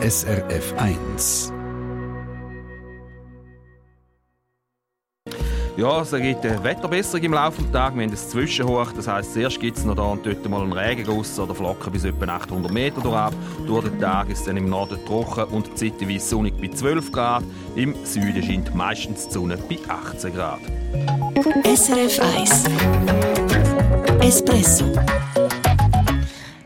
SRF 1. Ja, es gibt eine Wetterbesserung im Laufe des Tages. Wir haben ein Zwischenhoch. Das heisst, zuerst gibt es noch da und dort mal einen Regenguss oder Flocken bis etwa 800 Meter durch. Durch den Tag ist es dann im Norden trocken und zeitweise sonnig bei 12 Grad. Im Süden scheint meistens die Sonne bei 18 Grad. SRF 1 Espresso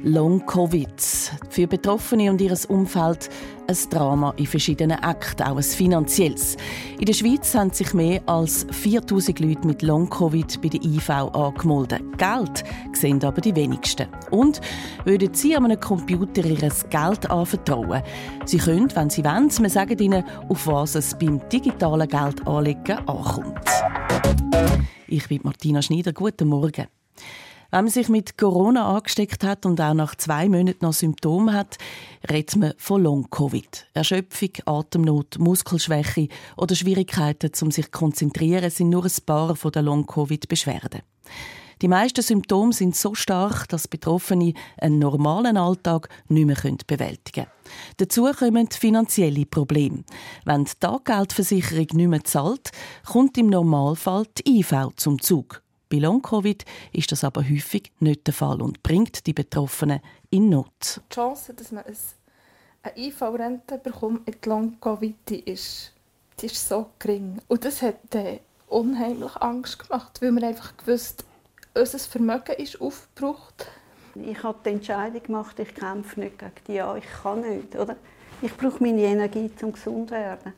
Long-Covid. Für Betroffene und ihr Umfeld ein Drama in verschiedenen Akten, auch ein finanzielles. In der Schweiz haben sich mehr als 4000 Leute mit Long-Covid bei der IV angemeldet. Geld sehen aber die wenigsten. Und würden Sie einem Computer Ihr Geld anvertrauen? Sie können, wenn Sie wollen, wir sagen Ihnen, auf was es beim digitalen Geldanlegen ankommt. Ich bin Martina Schneider. Guten Morgen. Wenn man sich mit Corona angesteckt hat und auch nach zwei Monaten noch Symptome hat, redet man von Long-Covid. Erschöpfung, Atemnot, Muskelschwäche oder Schwierigkeiten, um sich zu konzentrieren, sind nur ein paar den Long-Covid-Beschwerden. Die meisten Symptome sind so stark, dass Betroffene einen normalen Alltag nicht mehr bewältigen können. Dazu kommen finanzielle Probleme. Wenn die Taggeldversicherung nicht mehr zahlt, kommt im Normalfall die IV zum Zug. Bei Long-Covid ist das aber häufig nicht der Fall und bringt die Betroffenen in Not. Die Chance, dass man eine IV-Rente bekommt mit Long-Covid, die ist, die ist so gering. Und das hat äh, unheimlich Angst gemacht, weil man einfach gewusst, unser Vermögen ist aufgebraucht. Ich habe die Entscheidung gemacht, ich kämpfe nicht gegen die Ja, ich kann nicht. Oder? Ich brauche meine Energie, um gesund zu werden.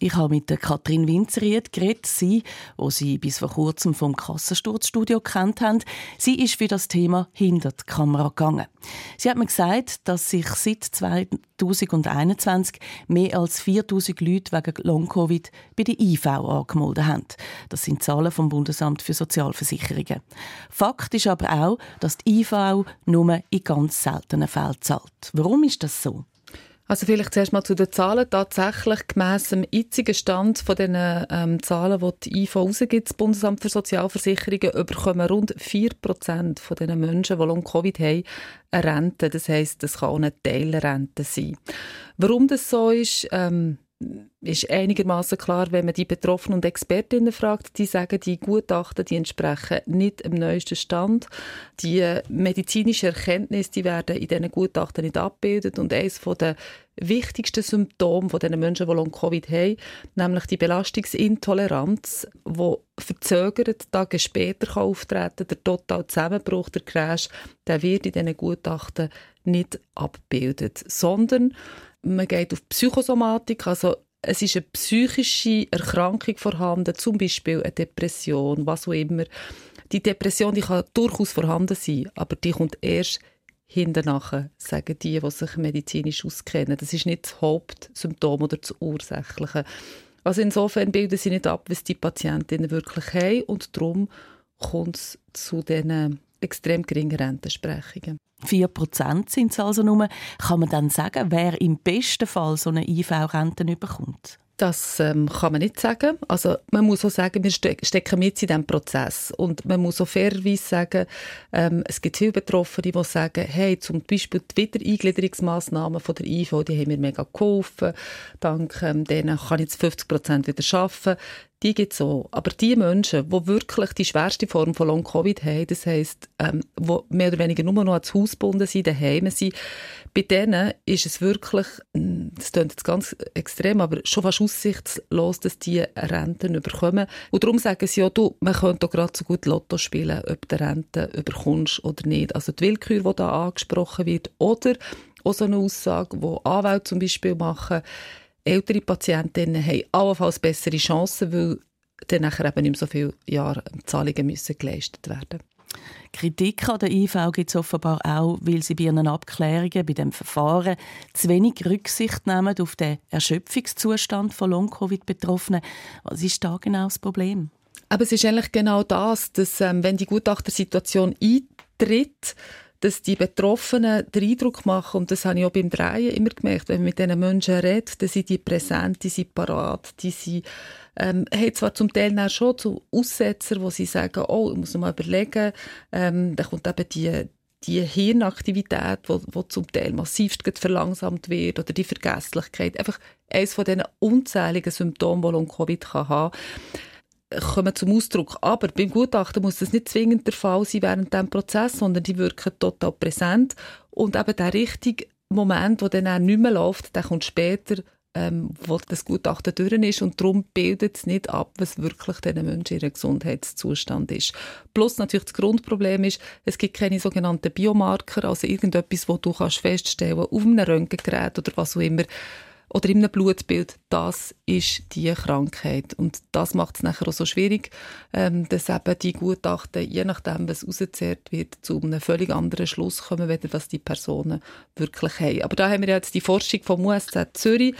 Ich habe mit der Katrin Winzeried geredet, sie, wo sie bis vor kurzem vom Kassensturzstudio kennt haben. Sie ist für das Thema hinter die Kamera gegangen. Sie hat mir gesagt, dass sich seit 2021 mehr als 4000 Leute wegen Long-Covid bei der IV angemeldet haben. Das sind Zahlen vom Bundesamt für Sozialversicherungen. Fakt ist aber auch, dass die IV nur in ganz seltenen Fällen zahlt. Warum ist das so? Also vielleicht zuerst mal zu den Zahlen. Tatsächlich gemäss dem jetzigen Stand von den ähm, Zahlen, die die IV rausgibt, das Bundesamt für Sozialversicherungen, überkommen rund 4% von den Menschen, die Long-Covid haben, eine Rente. Das heisst, das kann auch eine Teilrente sein. Warum das so ist, ähm, ist einigermaßen klar, wenn man die Betroffenen und Expertinnen fragt, die sagen, die Gutachten, die entsprechen nicht dem neuesten Stand. Die medizinischen Erkenntnisse, die werden in diesen Gutachten nicht abgebildet und eines der wichtigsten Symptome von den Menschen, die Long-Covid haben, nämlich die Belastungsintoleranz, die verzögert Tage später kann auftreten der total Zusammenbruch, der Crash, der wird in diesen Gutachten nicht abgebildet, sondern man geht auf Psychosomatik, also es ist eine psychische Erkrankung vorhanden, zum Beispiel eine Depression, was auch immer. Die Depression die kann durchaus vorhanden sein, aber die kommt erst hinterher, sagen die, die sich medizinisch auskennen. Das ist nicht das Hauptsymptom oder das Ursächliche. Also insofern bilden sie nicht ab, was die Patientinnen wirklich haben und darum kommt es zu diesen extrem geringen Rentensprechungen. 4% sind es also nur. Kann man dann sagen, wer im besten Fall so eine IV-Rente bekommt? Das ähm, kann man nicht sagen. Also man muss auch sagen, wir stecken mit in diesem Prozess. Und man muss auch fairerweise sagen, ähm, es gibt viele Betroffene, die sagen, hey, zum Beispiel die Wiedereingliederungsmaßnahmen von der IV, die haben mir mega geholfen. Dank ähm, denen kann ich jetzt 50 Prozent wieder arbeiten die gibt es auch. Aber die Menschen, die wirklich die schwerste Form von Long-Covid haben, das heisst, ähm, die mehr oder weniger nur noch ans Haus gebunden sind, daheim sind, bei denen ist es wirklich, hm, das klingt jetzt ganz extrem, aber schon fast aussichtslos, dass die Renten überkommen. Und darum sagen sie ja, du, man könnte gerade so gut Lotto spielen, ob du Rente überkommst oder nicht. Also die Willkür, die da angesprochen wird, oder auch so eine Aussage, die Anwälte zum Beispiel machen, ältere Patientinnen haben allenfalls bessere Chancen, weil dann nachher eben nicht mehr so viele Jahre Zahlungen müssen geleistet werden Kritik an der IV gibt es offenbar auch, weil sie bei ihren Abklärungen, bei dem Verfahren zu wenig Rücksicht nehmen auf den Erschöpfungszustand von Long-Covid-Betroffenen. Was ist da genau das Problem? Aber es ist eigentlich genau das, dass ähm, wenn die Gutachtersituation eintritt, dass die Betroffenen den Eindruck machen, und das habe ich auch beim Drehen immer gemerkt, wenn man mit diesen Menschen redet, dann sind die präsent, die sind parat, die sind, ähm, haben zwar zum Teil auch schon zu Aussetzer, wo sie sagen, oh, ich muss noch mal überlegen, ähm, dann kommt eben die, die Hirnaktivität, wo, wo zum Teil massivst verlangsamt wird oder die Vergesslichkeit, einfach eines von diesen unzähligen Symptomen, die Long-Covid kann haben kommen zum Ausdruck. Aber beim Gutachten muss das nicht zwingend der Fall sein während dem Prozess, sondern die wirken total präsent und eben der richtige Moment, wo dann nicht mehr läuft, der kommt später ähm, wo das Gutachten durch ist und darum bildet es nicht ab, was wirklich diesen Menschen ihr Gesundheitszustand ist. Plus natürlich das Grundproblem ist, es gibt keine sogenannten Biomarker, also irgendetwas, wo du kannst feststellen auf einem Röntgengerät oder was auch immer, oder in einem Blutbild, das ist die Krankheit. Und das macht es nachher auch so schwierig, ähm, dass eben die Gutachten, je nachdem, was ausgezehrt wird, zu einem völlig anderen Schluss kommen, was die Personen wirklich haben. Aber da haben wir jetzt die Forschung vom USZ Zürich,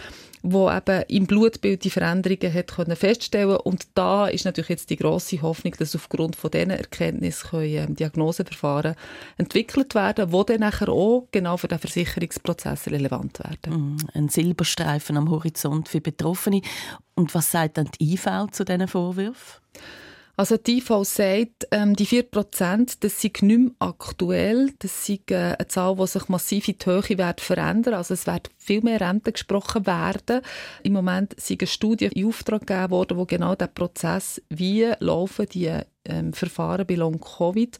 wo eben im Blutbild die Veränderungen hat können feststellen und da ist natürlich jetzt die große Hoffnung, dass aufgrund von diesen Erkenntnissen können, ähm, Diagnoseverfahren entwickelt werden, wo dann nachher auch genau für den Versicherungsprozess relevant werden. Mm, ein Silberstreifen am Horizont für Betroffene. Und was sagt dann die IV zu diesen Vorwürfen? Also die IV sagt, ähm, die 4%, das sind nicht mehr aktuell. Das ist äh, eine Zahl, die sich massiv in die Höhe wird verändern Also es wird viel mehr Rente gesprochen werden. Im Moment sind eine Studie in Auftrag gegeben worden, wo genau der Prozess, wie laufen die ähm, Verfahren bei Long-Covid,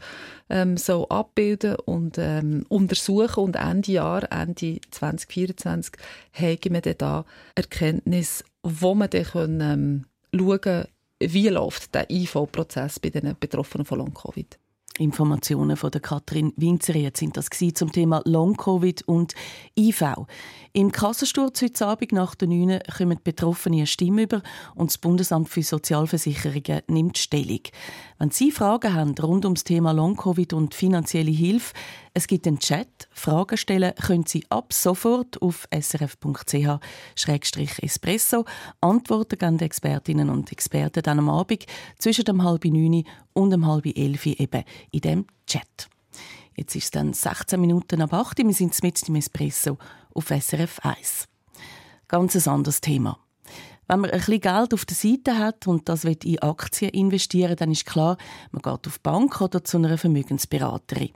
ähm, so abbilden und ähm, untersuchen. Und Ende Jahr, Ende 2024, haben wir dann da Erkenntnis, wo man dann können, ähm, schauen wie läuft der IV-Prozess bei den Betroffenen von Long-Covid? Informationen von der Katrin Winzeriet sind das zum Thema Long-Covid und IV. Im Kassensturz heute Abend nach der 9 kommen Betroffene eine Stimme über und das Bundesamt für Sozialversicherungen nimmt Stellung. Wenn Sie Fragen haben rund um das Thema Long-Covid und finanzielle Hilfe, es gibt einen Chat. Fragen stellen können Sie ab sofort auf srf.ch-espresso. Antworten geben die Expertinnen und Experten dann am Abend zwischen dem halb neun und dem halb elf eben in dem Chat. Jetzt ist es dann 16 Minuten ab 8 Wir sind mit im Espresso auf SRF 1. Ganz ein anderes Thema. Wenn man ein bisschen Geld auf der Seite hat und das in Aktien investieren dann ist klar, man geht auf die Bank oder zu einer Vermögensberaterin.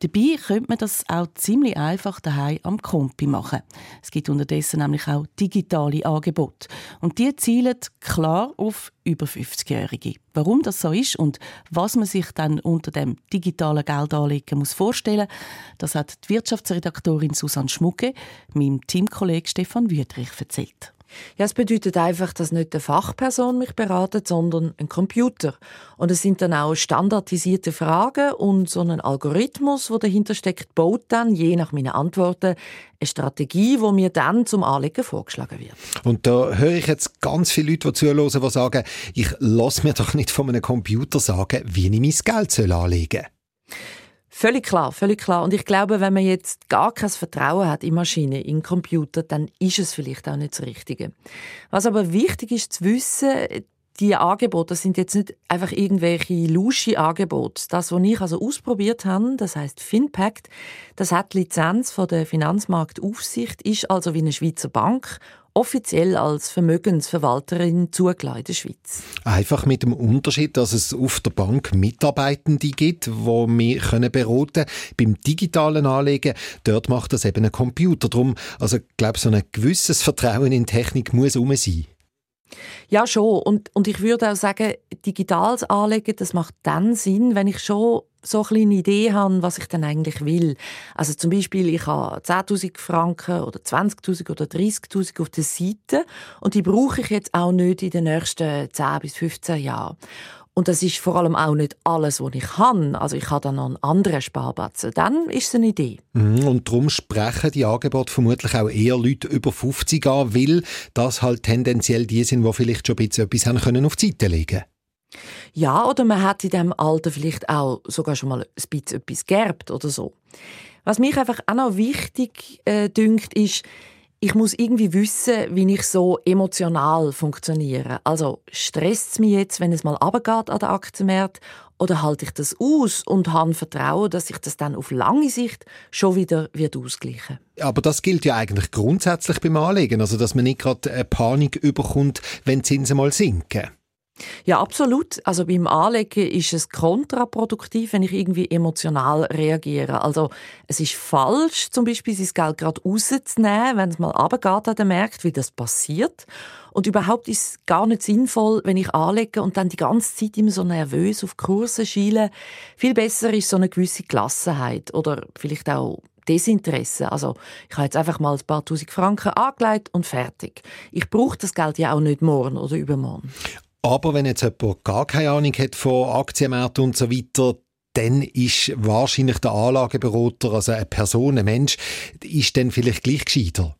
Dabei könnte man das auch ziemlich einfach daheim am Kompi machen. Es gibt unterdessen nämlich auch digitale Angebote. Und die zielen klar auf über 50-Jährige. Warum das so ist und was man sich dann unter dem digitalen Geldanlegen muss vorstellen, das hat die Wirtschaftsredaktorin Susanne Schmucke meinem Teamkollegen Stefan Wüthrich erzählt. Ja, es bedeutet einfach, dass nicht eine Fachperson mich beratet, sondern ein Computer. Und es sind dann auch standardisierte Fragen und so ein Algorithmus, der dahinter steckt, baut dann, je nach meinen Antworten, eine Strategie, wo mir dann zum Anlegen vorgeschlagen wird. Und da höre ich jetzt ganz viele Leute, die zuhören, die sagen, ich lasse mir doch nicht von einem Computer sagen, wie ich mein Geld anlegen soll. Völlig klar, völlig klar. Und ich glaube, wenn man jetzt gar kein Vertrauen hat in Maschinen, in Computer, dann ist es vielleicht auch nicht das Richtige. Was aber wichtig ist zu wissen, die Angebote, das sind jetzt nicht einfach irgendwelche lusche Angebote. Das, was ich also ausprobiert habe, das heißt Finpact, das hat Lizenz von der Finanzmarktaufsicht, ist also wie eine Schweizer Bank offiziell als Vermögensverwalterin zugelassen in der Schweiz. Einfach mit dem Unterschied, dass es auf der Bank Mitarbeitende gibt, die wir können beraten Beim digitalen Anlegen, dort macht das eben ein Computer. Darum, also ich glaube, so ein gewisses Vertrauen in Technik muss um sein. Ja, schon. Und, und ich würde auch sagen, digitales Anlegen, das macht dann Sinn, wenn ich schon so eine Idee habe, was ich dann eigentlich will. Also zum Beispiel, ich habe 10'000 Franken oder 20'000 oder 30'000 auf der Seite und die brauche ich jetzt auch nicht in den nächsten 10 bis 15 Jahren. Und das ist vor allem auch nicht alles, was ich kann. Also ich habe dann noch einen anderen Sparbatzen. Dann ist es eine Idee. Mhm, und darum sprechen die Angebote vermutlich auch eher Leute über 50 an, weil das halt tendenziell die sind, die vielleicht schon ein bisschen etwas haben können auf die Seite legen Ja, oder man hat in diesem Alter vielleicht auch sogar schon mal ein bisschen etwas gerbt oder so. Was mich einfach auch noch wichtig äh, dünkt, ist, ich muss irgendwie wissen, wie ich so emotional funktioniere. Also stresst es mich jetzt, wenn es mal abgeht an der Aktienmarkt, oder halte ich das aus und habe Vertrauen, dass sich das dann auf lange Sicht schon wieder wird ausgleichen. Aber das gilt ja eigentlich grundsätzlich beim Anlegen, also dass man nicht gerade Panik überkommt, wenn die Zinsen mal sinken. Ja, absolut. Also beim Anlegen ist es kontraproduktiv, wenn ich irgendwie emotional reagiere. Also es ist falsch, zum Beispiel sein Geld gerade rauszunehmen, wenn es mal runtergeht an den Markt, wie das passiert. Und überhaupt ist es gar nicht sinnvoll, wenn ich anlege und dann die ganze Zeit immer so nervös auf Kurse schiele. Viel besser ist so eine gewisse Gelassenheit oder vielleicht auch Desinteresse. Also ich habe jetzt einfach mal ein paar tausend Franken angelegt und fertig. Ich brauche das Geld ja auch nicht morgen oder übermorgen. Aber wenn jetzt jemand gar keine Ahnung hat von Aktienmärkten und so weiter, dann ist wahrscheinlich der Anlageberater, also eine Person, ein Mensch, ist dann vielleicht gleich gescheiter.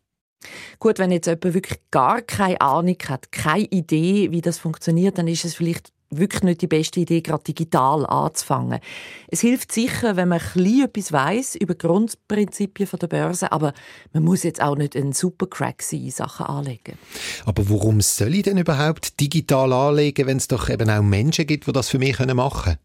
Gut, wenn jetzt jemand wirklich gar keine Ahnung hat, keine Idee, wie das funktioniert, dann ist es vielleicht wirklich nicht die beste Idee, gerade digital anzufangen. Es hilft sicher, wenn man ein etwas weiss über die Grundprinzipien der Börse, aber man muss jetzt auch nicht ein Supercrack sein, in Sachen anlegen. Aber warum soll ich denn überhaupt digital anlegen, wenn es doch eben auch Menschen gibt, die das für mich machen können?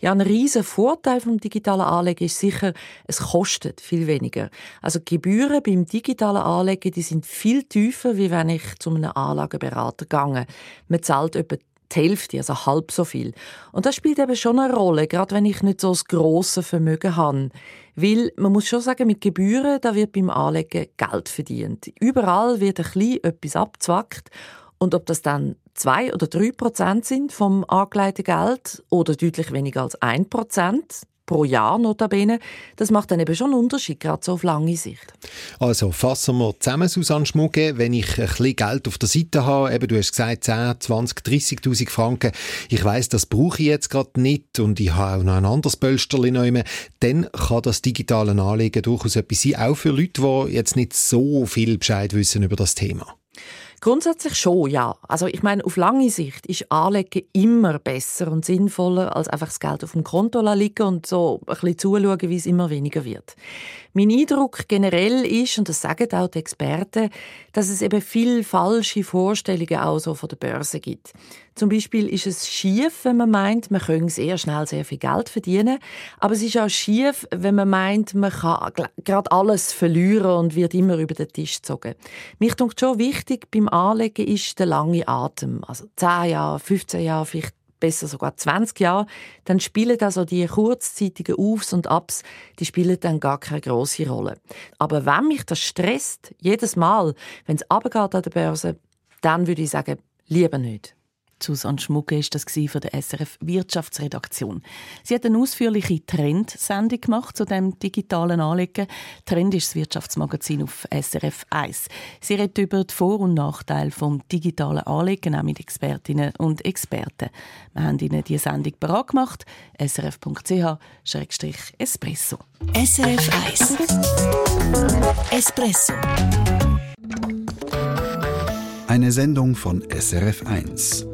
Ja, ein riesiger Vorteil vom digitalen Anlegen ist sicher, es kostet viel weniger. Also die Gebühren beim digitalen Anlegen, die sind viel tiefer, wie wenn ich zu einem Anlageberater gehe. Man zahlt etwa die Hälfte, also halb so viel. Und das spielt eben schon eine Rolle, gerade wenn ich nicht so das grosse Vermögen habe. Weil man muss schon sagen, mit Gebühren, da wird beim Anlegen Geld verdient. Überall wird ein bisschen etwas abzwackt. Und ob das dann zwei oder drei Prozent sind vom angelegten Geld oder deutlich weniger als ein Prozent, pro Jahr notabene, das macht dann eben schon einen Unterschied, gerade so auf lange Sicht. Also fassen wir zusammen, Susanne Schmugge, wenn ich ein bisschen Geld auf der Seite habe, eben du hast gesagt 10, 20, 30'000 Franken, ich weiß, das brauche ich jetzt gerade nicht und ich habe auch noch ein anderes Pölsterli nehmen, dann kann das digitale Anlegen durchaus etwas sein, auch für Leute, die jetzt nicht so viel Bescheid wissen über das Thema. Grundsätzlich schon, ja. Also ich meine, auf lange Sicht ist Anlegen immer besser und sinnvoller, als einfach das Geld auf dem Konto liegen und so ein bisschen zuschauen, wie es immer weniger wird. Mein Eindruck generell ist, und das sagen auch die Experten, dass es eben viel falsche Vorstellungen auch so von der Börse gibt. Zum Beispiel ist es schief, wenn man meint, man könne sehr schnell sehr viel Geld verdienen. Aber es ist auch schief, wenn man meint, man kann gerade alles verlieren und wird immer über den Tisch gezogen. Mich denkt schon wichtig beim Anlegen ist der lange Atem. Also 10 Jahre, 15 Jahre, vielleicht besser sogar 20 Jahre, dann spielen also die kurzzeitigen Aufs und Abs, die spielen dann gar keine große Rolle. Aber wenn mich das stresst, jedes Mal, wenn es abgeht an der Börse, dann würde ich sagen, lieber nicht. Susanne Schmucke ist das von der SRF Wirtschaftsredaktion. Sie hat eine ausführliche Trendsendung gemacht zu dem digitalen Anlegen. Trend ist das Wirtschaftsmagazin auf SRF 1. Sie redet über die Vor- und Nachteile vom digitalen Anlegen auch mit Expertinnen und Experten. Wir haben Ihnen diese Sendung bereit gemacht. srf.ch-espresso. SRF 1 Espresso Eine Sendung von SRF 1.